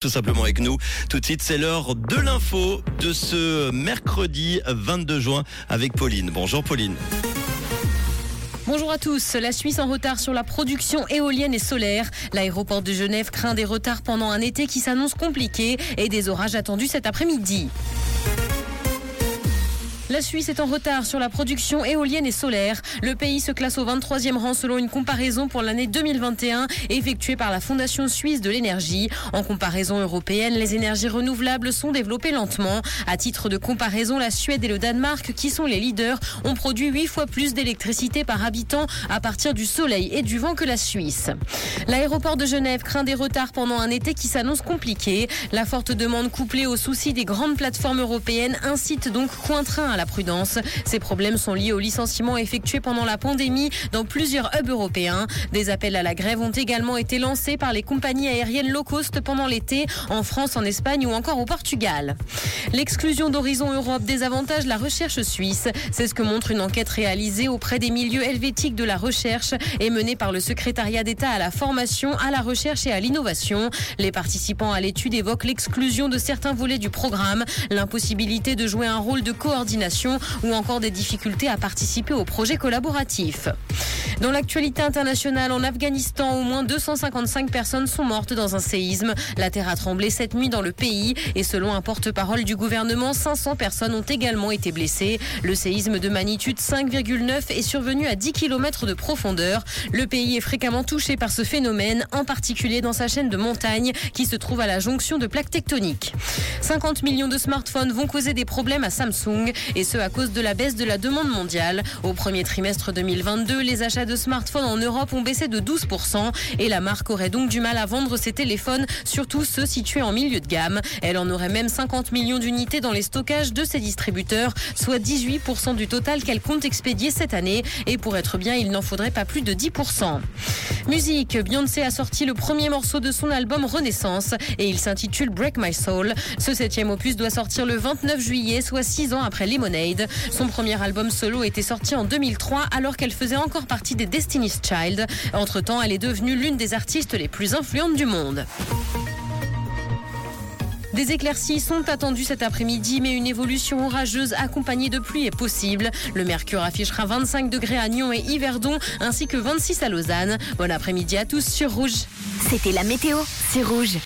tout simplement avec nous. Tout de suite, c'est l'heure de l'info de ce mercredi 22 juin avec Pauline. Bonjour Pauline. Bonjour à tous. La Suisse en retard sur la production éolienne et solaire. L'aéroport de Genève craint des retards pendant un été qui s'annonce compliqué et des orages attendus cet après-midi. La Suisse est en retard sur la production éolienne et solaire. Le pays se classe au 23e rang selon une comparaison pour l'année 2021 effectuée par la Fondation suisse de l'énergie. En comparaison européenne, les énergies renouvelables sont développées lentement. À titre de comparaison, la Suède et le Danemark, qui sont les leaders, ont produit 8 fois plus d'électricité par habitant à partir du soleil et du vent que la Suisse. L'aéroport de Genève craint des retards pendant un été qui s'annonce compliqué. La forte demande couplée au souci des grandes plateformes européennes incite donc Cointrain à la prudence. Ces problèmes sont liés aux licenciements effectués pendant la pandémie dans plusieurs hubs européens. Des appels à la grève ont également été lancés par les compagnies aériennes low cost pendant l'été en France, en Espagne ou encore au Portugal. L'exclusion d'Horizon Europe désavantage la recherche suisse. C'est ce que montre une enquête réalisée auprès des milieux helvétiques de la recherche et menée par le secrétariat d'État à la formation, à la recherche et à l'innovation. Les participants à l'étude évoquent l'exclusion de certains volets du programme, l'impossibilité de jouer un rôle de coordination ou encore des difficultés à participer aux projets collaboratifs. Dans l'actualité internationale, en Afghanistan, au moins 255 personnes sont mortes dans un séisme. La terre a tremblé cette nuit dans le pays et selon un porte-parole du gouvernement, 500 personnes ont également été blessées. Le séisme de magnitude 5,9 est survenu à 10 km de profondeur. Le pays est fréquemment touché par ce phénomène, en particulier dans sa chaîne de montagnes qui se trouve à la jonction de plaques tectoniques. 50 millions de smartphones vont causer des problèmes à Samsung ce à cause de la baisse de la demande mondiale. Au premier trimestre 2022, les achats de smartphones en Europe ont baissé de 12% et la marque aurait donc du mal à vendre ses téléphones, surtout ceux situés en milieu de gamme. Elle en aurait même 50 millions d'unités dans les stockages de ses distributeurs, soit 18% du total qu'elle compte expédier cette année. Et pour être bien, il n'en faudrait pas plus de 10%. Musique, Beyoncé a sorti le premier morceau de son album Renaissance et il s'intitule Break My Soul. Ce septième opus doit sortir le 29 juillet, soit six ans après Son premier album solo était sorti en 2003 alors qu'elle faisait encore partie des Destiny's Child. Entre-temps, elle est devenue l'une des artistes les plus influentes du monde. Des éclaircies sont attendues cet après-midi, mais une évolution orageuse accompagnée de pluie est possible. Le mercure affichera 25 degrés à Nyon et Yverdon, ainsi que 26 à Lausanne. Bon après-midi à tous sur Rouge. C'était la météo, c'est Rouge.